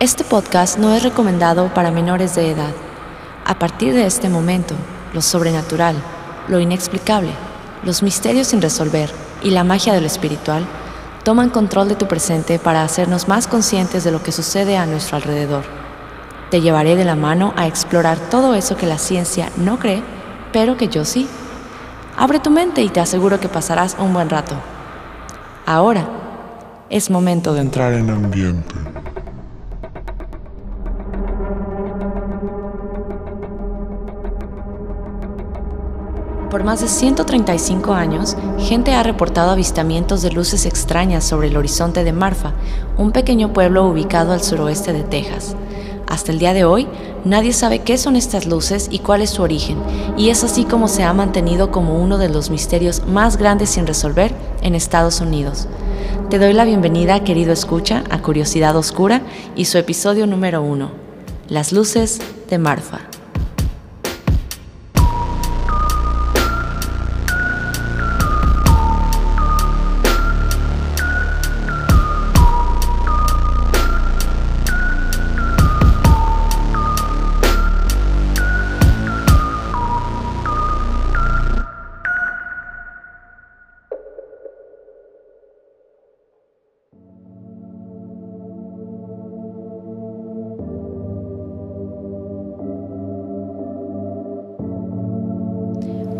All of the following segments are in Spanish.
Este podcast no es recomendado para menores de edad. A partir de este momento, lo sobrenatural, lo inexplicable, los misterios sin resolver y la magia de lo espiritual toman control de tu presente para hacernos más conscientes de lo que sucede a nuestro alrededor. Te llevaré de la mano a explorar todo eso que la ciencia no cree, pero que yo sí. Abre tu mente y te aseguro que pasarás un buen rato. Ahora es momento de entrar en ambiente. Por más de 135 años, gente ha reportado avistamientos de luces extrañas sobre el horizonte de Marfa, un pequeño pueblo ubicado al suroeste de Texas. Hasta el día de hoy, nadie sabe qué son estas luces y cuál es su origen, y es así como se ha mantenido como uno de los misterios más grandes sin resolver en Estados Unidos. Te doy la bienvenida, querido escucha, a Curiosidad Oscura y su episodio número uno, Las luces de Marfa.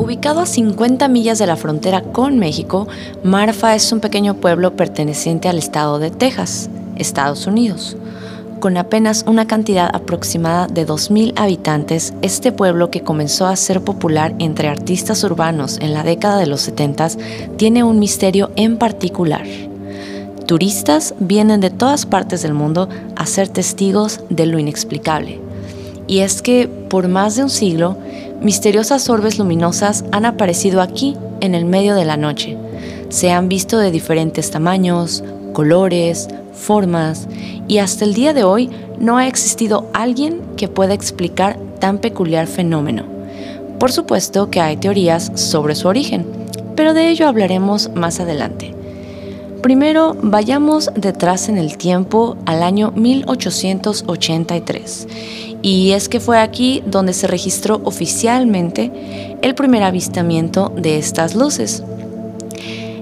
Ubicado a 50 millas de la frontera con México, Marfa es un pequeño pueblo perteneciente al estado de Texas, Estados Unidos. Con apenas una cantidad aproximada de 2.000 habitantes, este pueblo que comenzó a ser popular entre artistas urbanos en la década de los 70 tiene un misterio en particular. Turistas vienen de todas partes del mundo a ser testigos de lo inexplicable. Y es que por más de un siglo, misteriosas orbes luminosas han aparecido aquí en el medio de la noche. Se han visto de diferentes tamaños, colores, formas y hasta el día de hoy no ha existido alguien que pueda explicar tan peculiar fenómeno. Por supuesto que hay teorías sobre su origen, pero de ello hablaremos más adelante. Primero, vayamos detrás en el tiempo al año 1883 y es que fue aquí donde se registró oficialmente el primer avistamiento de estas luces.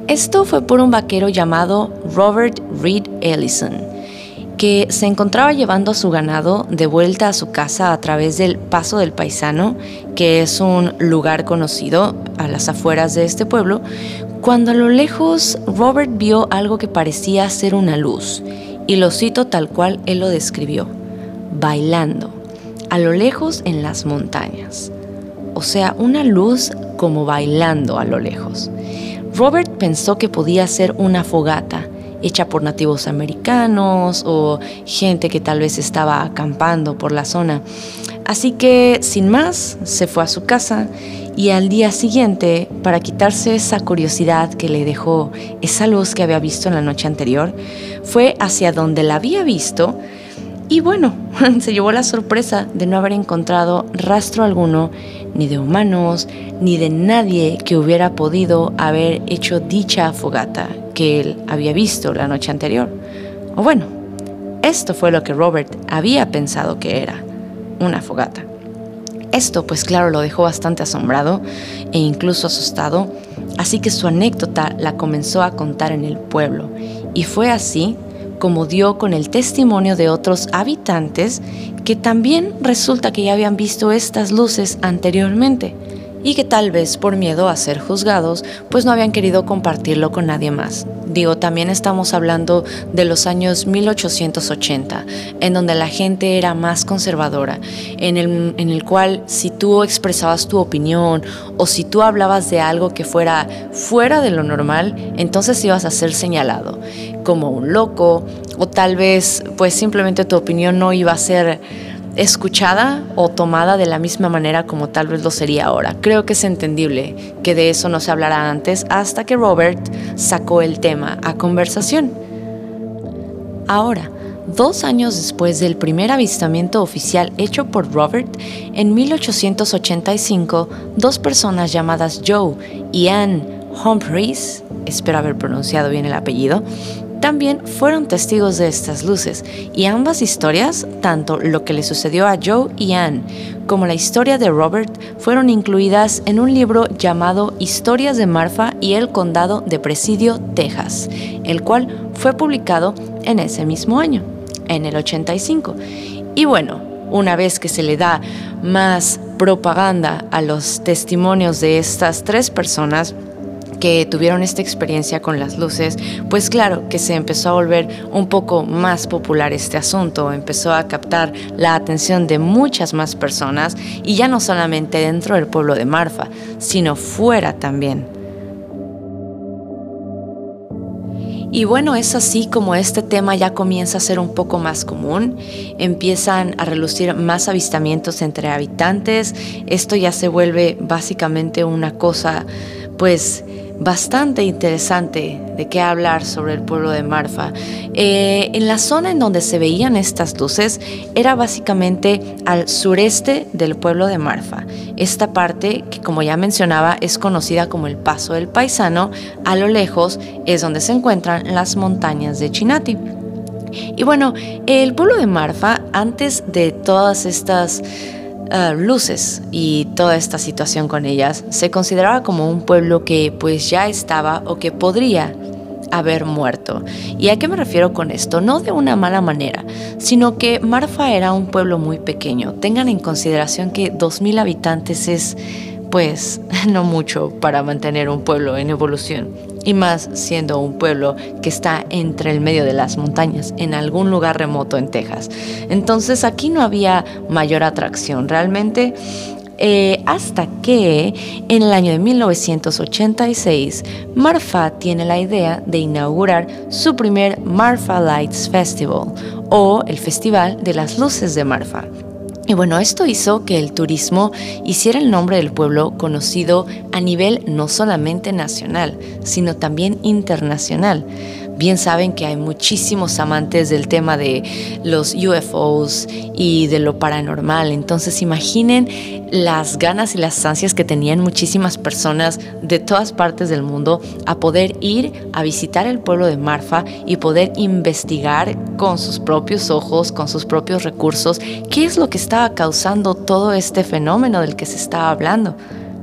Esto fue por un vaquero llamado Robert Reed Ellison, que se encontraba llevando a su ganado de vuelta a su casa a través del Paso del Paisano, que es un lugar conocido a las afueras de este pueblo, cuando a lo lejos Robert vio algo que parecía ser una luz, y lo cito tal cual él lo describió, bailando a lo lejos en las montañas. O sea, una luz como bailando a lo lejos. Robert pensó que podía ser una fogata hecha por nativos americanos o gente que tal vez estaba acampando por la zona. Así que, sin más, se fue a su casa y al día siguiente, para quitarse esa curiosidad que le dejó esa luz que había visto en la noche anterior, fue hacia donde la había visto y bueno, se llevó la sorpresa de no haber encontrado rastro alguno, ni de humanos, ni de nadie que hubiera podido haber hecho dicha fogata que él había visto la noche anterior. O bueno, esto fue lo que Robert había pensado que era, una fogata. Esto pues claro lo dejó bastante asombrado e incluso asustado, así que su anécdota la comenzó a contar en el pueblo. Y fue así como dio con el testimonio de otros habitantes que también resulta que ya habían visto estas luces anteriormente y que tal vez por miedo a ser juzgados, pues no habían querido compartirlo con nadie más. Digo, también estamos hablando de los años 1880, en donde la gente era más conservadora, en el, en el cual si tú expresabas tu opinión o si tú hablabas de algo que fuera fuera de lo normal, entonces ibas a ser señalado como un loco o tal vez pues simplemente tu opinión no iba a ser escuchada o tomada de la misma manera como tal vez lo sería ahora. Creo que es entendible que de eso no se hablara antes hasta que Robert sacó el tema a conversación. Ahora, dos años después del primer avistamiento oficial hecho por Robert, en 1885, dos personas llamadas Joe y Anne Humphreys, espero haber pronunciado bien el apellido, también fueron testigos de estas luces y ambas historias, tanto lo que le sucedió a Joe y Anne como la historia de Robert, fueron incluidas en un libro llamado Historias de Marfa y el Condado de Presidio, Texas, el cual fue publicado en ese mismo año, en el 85. Y bueno, una vez que se le da más propaganda a los testimonios de estas tres personas, que tuvieron esta experiencia con las luces, pues claro que se empezó a volver un poco más popular este asunto, empezó a captar la atención de muchas más personas y ya no solamente dentro del pueblo de Marfa, sino fuera también. Y bueno, es así como este tema ya comienza a ser un poco más común, empiezan a relucir más avistamientos entre habitantes, esto ya se vuelve básicamente una cosa pues bastante interesante de qué hablar sobre el pueblo de Marfa. Eh, en la zona en donde se veían estas luces era básicamente al sureste del pueblo de Marfa. Esta parte, que como ya mencionaba, es conocida como el Paso del Paisano, a lo lejos es donde se encuentran las montañas de Chinati. Y bueno, el pueblo de Marfa, antes de todas estas Ah, luces y toda esta situación con ellas, se consideraba como un pueblo que pues ya estaba o que podría haber muerto. ¿Y a qué me refiero con esto? No de una mala manera, sino que Marfa era un pueblo muy pequeño. Tengan en consideración que 2.000 habitantes es pues no mucho para mantener un pueblo en evolución y más siendo un pueblo que está entre el medio de las montañas, en algún lugar remoto en Texas. Entonces aquí no había mayor atracción realmente. Eh, hasta que en el año de 1986 Marfa tiene la idea de inaugurar su primer Marfa Lights Festival o el Festival de las Luces de Marfa. Y bueno, esto hizo que el turismo hiciera el nombre del pueblo conocido a nivel no solamente nacional, sino también internacional. Bien saben que hay muchísimos amantes del tema de los UFOs y de lo paranormal. Entonces imaginen las ganas y las ansias que tenían muchísimas personas de todas partes del mundo a poder ir a visitar el pueblo de Marfa y poder investigar con sus propios ojos, con sus propios recursos, qué es lo que estaba causando todo este fenómeno del que se estaba hablando.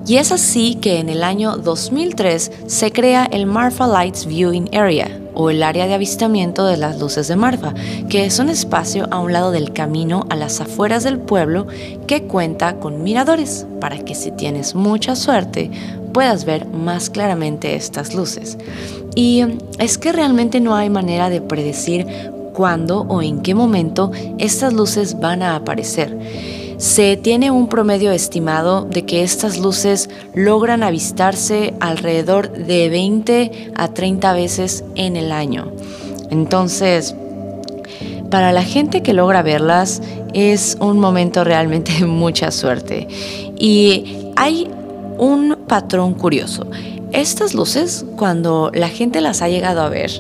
Y es así que en el año 2003 se crea el Marfa Lights Viewing Area, o el área de avistamiento de las luces de Marfa, que es un espacio a un lado del camino a las afueras del pueblo que cuenta con miradores para que si tienes mucha suerte puedas ver más claramente estas luces. Y es que realmente no hay manera de predecir cuándo o en qué momento estas luces van a aparecer se tiene un promedio estimado de que estas luces logran avistarse alrededor de 20 a 30 veces en el año. Entonces, para la gente que logra verlas es un momento realmente de mucha suerte. Y hay un patrón curioso. Estas luces, cuando la gente las ha llegado a ver,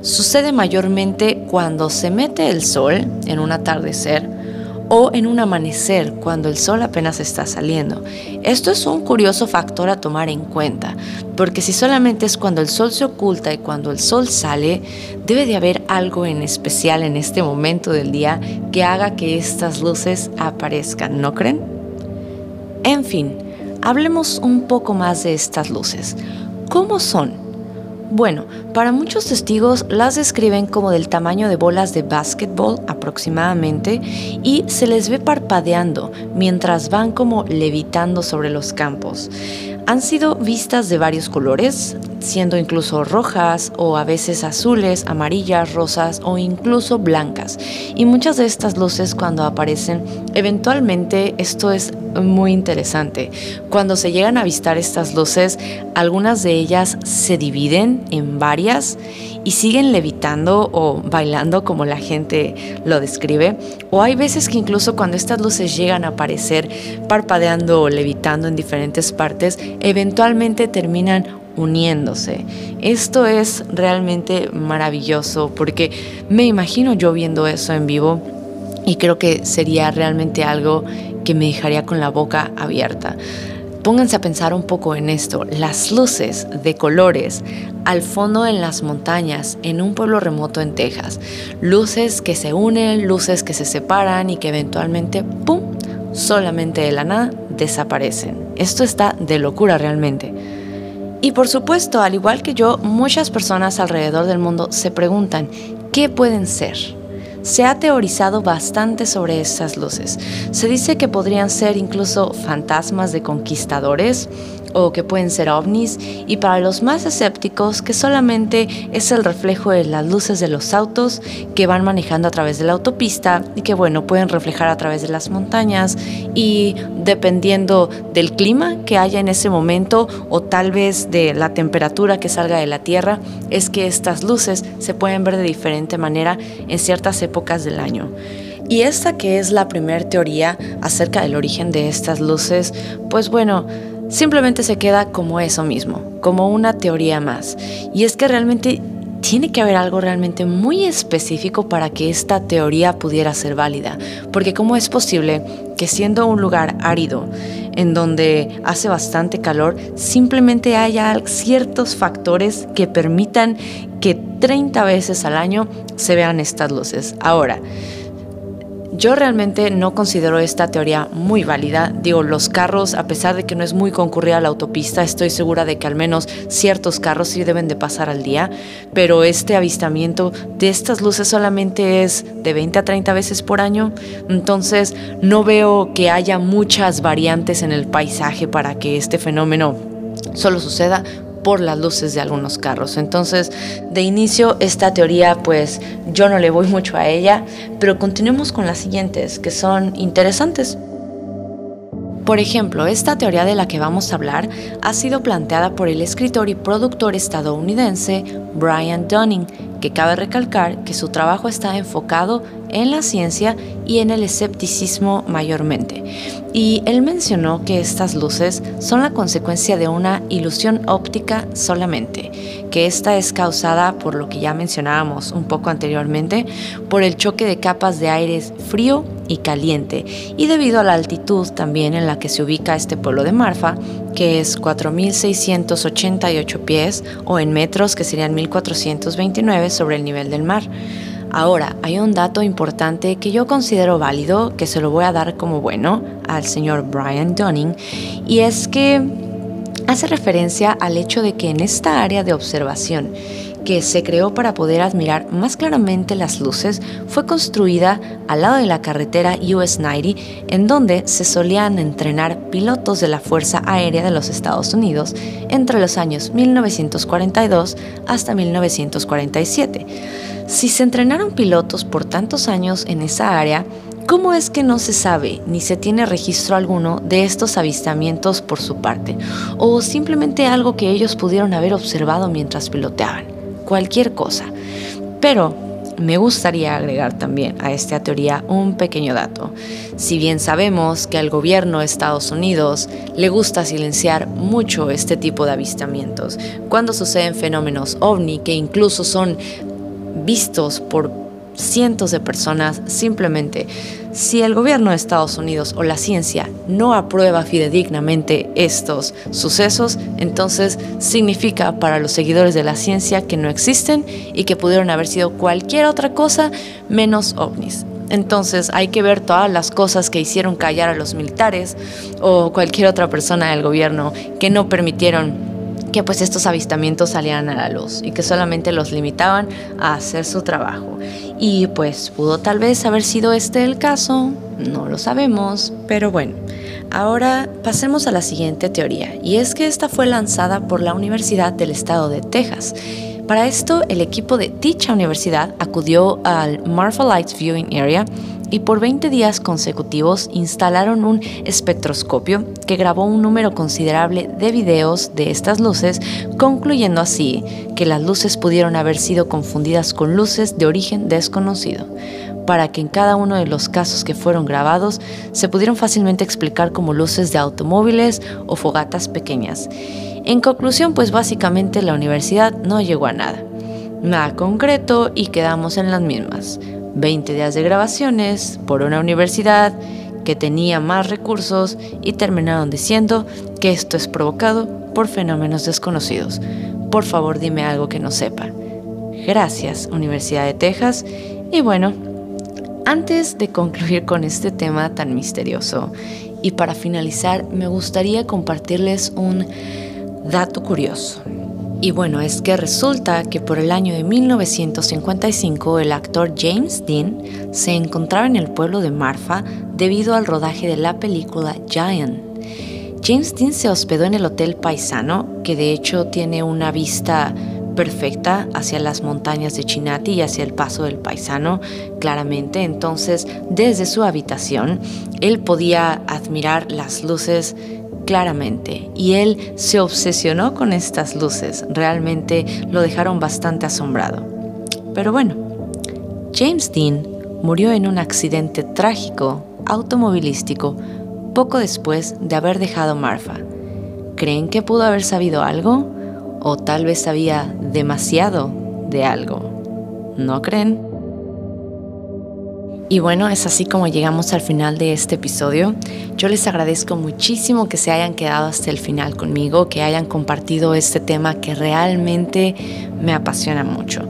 sucede mayormente cuando se mete el sol en un atardecer o en un amanecer cuando el sol apenas está saliendo. Esto es un curioso factor a tomar en cuenta, porque si solamente es cuando el sol se oculta y cuando el sol sale, debe de haber algo en especial en este momento del día que haga que estas luces aparezcan, ¿no creen? En fin, hablemos un poco más de estas luces. ¿Cómo son? Bueno, para muchos testigos las describen como del tamaño de bolas de básquetbol aproximadamente y se les ve parpadeando mientras van como levitando sobre los campos. Han sido vistas de varios colores, siendo incluso rojas o a veces azules, amarillas, rosas o incluso blancas. Y muchas de estas luces cuando aparecen, eventualmente esto es muy interesante. Cuando se llegan a avistar estas luces, algunas de ellas se dividen en varias y siguen levitando o bailando como la gente lo describe. O hay veces que incluso cuando estas luces llegan a aparecer parpadeando o levitando en diferentes partes, eventualmente terminan uniéndose. Esto es realmente maravilloso porque me imagino yo viendo eso en vivo y creo que sería realmente algo que me dejaría con la boca abierta. Pónganse a pensar un poco en esto. Las luces de colores al fondo en las montañas, en un pueblo remoto en Texas. Luces que se unen, luces que se separan y que eventualmente, ¡pum!, solamente de la desaparecen. Esto está de locura realmente. Y por supuesto, al igual que yo, muchas personas alrededor del mundo se preguntan, ¿qué pueden ser? Se ha teorizado bastante sobre esas luces. Se dice que podrían ser incluso fantasmas de conquistadores o que pueden ser ovnis y para los más escépticos que solamente es el reflejo de las luces de los autos que van manejando a través de la autopista y que bueno pueden reflejar a través de las montañas y dependiendo del clima que haya en ese momento o tal vez de la temperatura que salga de la tierra es que estas luces se pueden ver de diferente manera en ciertas épocas del año. Y esta que es la primera teoría acerca del origen de estas luces, pues bueno, simplemente se queda como eso mismo, como una teoría más. Y es que realmente tiene que haber algo realmente muy específico para que esta teoría pudiera ser válida, porque ¿cómo es posible que siendo un lugar árido, en donde hace bastante calor, simplemente haya ciertos factores que permitan que 30 veces al año se vean estas luces? Ahora, yo realmente no considero esta teoría muy válida. Digo, los carros, a pesar de que no es muy concurrida la autopista, estoy segura de que al menos ciertos carros sí deben de pasar al día, pero este avistamiento de estas luces solamente es de 20 a 30 veces por año, entonces no veo que haya muchas variantes en el paisaje para que este fenómeno solo suceda por las luces de algunos carros. Entonces, de inicio, esta teoría, pues yo no le voy mucho a ella, pero continuemos con las siguientes, que son interesantes. Por ejemplo, esta teoría de la que vamos a hablar ha sido planteada por el escritor y productor estadounidense Brian Dunning, que cabe recalcar que su trabajo está enfocado en la ciencia y en el escepticismo mayormente. Y él mencionó que estas luces son la consecuencia de una ilusión óptica solamente, que esta es causada por lo que ya mencionábamos un poco anteriormente, por el choque de capas de aire frío y caliente, y debido a la altitud también en la que se ubica este pueblo de Marfa, que es 4.688 pies, o en metros que serían 1.429 sobre el nivel del mar. Ahora, hay un dato importante que yo considero válido, que se lo voy a dar como bueno al señor Brian Dunning, y es que hace referencia al hecho de que en esta área de observación que se creó para poder admirar más claramente las luces, fue construida al lado de la carretera US 90, en donde se solían entrenar pilotos de la Fuerza Aérea de los Estados Unidos entre los años 1942 hasta 1947. Si se entrenaron pilotos por tantos años en esa área, ¿Cómo es que no se sabe ni se tiene registro alguno de estos avistamientos por su parte? ¿O simplemente algo que ellos pudieron haber observado mientras piloteaban? Cualquier cosa. Pero me gustaría agregar también a esta teoría un pequeño dato. Si bien sabemos que al gobierno de Estados Unidos le gusta silenciar mucho este tipo de avistamientos, cuando suceden fenómenos ovni que incluso son vistos por cientos de personas simplemente si el gobierno de Estados Unidos o la ciencia no aprueba fidedignamente estos sucesos, entonces significa para los seguidores de la ciencia que no existen y que pudieron haber sido cualquier otra cosa menos ovnis. Entonces hay que ver todas las cosas que hicieron callar a los militares o cualquier otra persona del gobierno que no permitieron que pues estos avistamientos salieran a la luz y que solamente los limitaban a hacer su trabajo. Y pues pudo tal vez haber sido este el caso, no lo sabemos, pero bueno. Ahora pasemos a la siguiente teoría, y es que esta fue lanzada por la Universidad del Estado de Texas. Para esto, el equipo de dicha universidad acudió al Marfa Lights Viewing Area y por 20 días consecutivos instalaron un espectroscopio que grabó un número considerable de videos de estas luces, concluyendo así que las luces pudieron haber sido confundidas con luces de origen desconocido para que en cada uno de los casos que fueron grabados se pudieron fácilmente explicar como luces de automóviles o fogatas pequeñas. En conclusión, pues básicamente la universidad no llegó a nada. Nada concreto y quedamos en las mismas. 20 días de grabaciones por una universidad que tenía más recursos y terminaron diciendo que esto es provocado por fenómenos desconocidos. Por favor, dime algo que no sepa. Gracias, Universidad de Texas. Y bueno, antes de concluir con este tema tan misterioso y para finalizar, me gustaría compartirles un dato curioso. Y bueno, es que resulta que por el año de 1955 el actor James Dean se encontraba en el pueblo de Marfa debido al rodaje de la película Giant. James Dean se hospedó en el Hotel Paisano, que de hecho tiene una vista perfecta hacia las montañas de Chinati y hacia el paso del paisano, claramente. Entonces, desde su habitación, él podía admirar las luces claramente y él se obsesionó con estas luces. Realmente lo dejaron bastante asombrado. Pero bueno, James Dean murió en un accidente trágico automovilístico poco después de haber dejado Marfa. ¿Creen que pudo haber sabido algo? ¿O tal vez sabía demasiado de algo? ¿No creen? Y bueno, es así como llegamos al final de este episodio. Yo les agradezco muchísimo que se hayan quedado hasta el final conmigo, que hayan compartido este tema que realmente me apasiona mucho.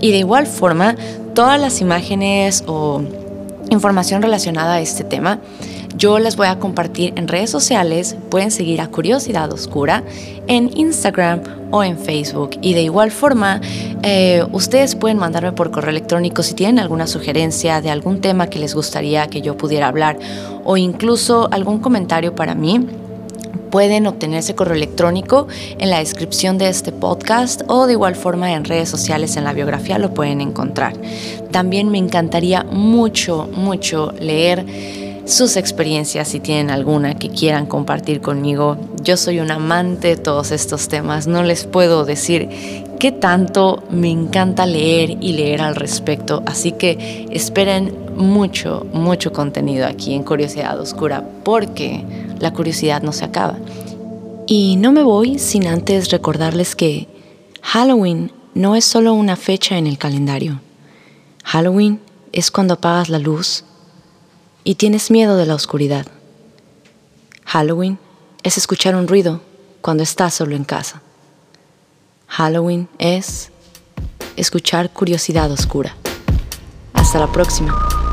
Y de igual forma, todas las imágenes o información relacionada a este tema yo las voy a compartir en redes sociales. Pueden seguir a Curiosidad Oscura en Instagram o en Facebook. Y de igual forma, eh, ustedes pueden mandarme por correo electrónico si tienen alguna sugerencia de algún tema que les gustaría que yo pudiera hablar o incluso algún comentario para mí pueden obtener ese correo electrónico en la descripción de este podcast o de igual forma en redes sociales en la biografía lo pueden encontrar. También me encantaría mucho, mucho leer sus experiencias si tienen alguna que quieran compartir conmigo. Yo soy un amante de todos estos temas, no les puedo decir qué tanto me encanta leer y leer al respecto, así que esperen mucho, mucho contenido aquí en Curiosidad Oscura porque la curiosidad no se acaba. Y no me voy sin antes recordarles que Halloween no es solo una fecha en el calendario. Halloween es cuando apagas la luz y tienes miedo de la oscuridad. Halloween es escuchar un ruido cuando estás solo en casa. Halloween es escuchar curiosidad oscura. Hasta la próxima.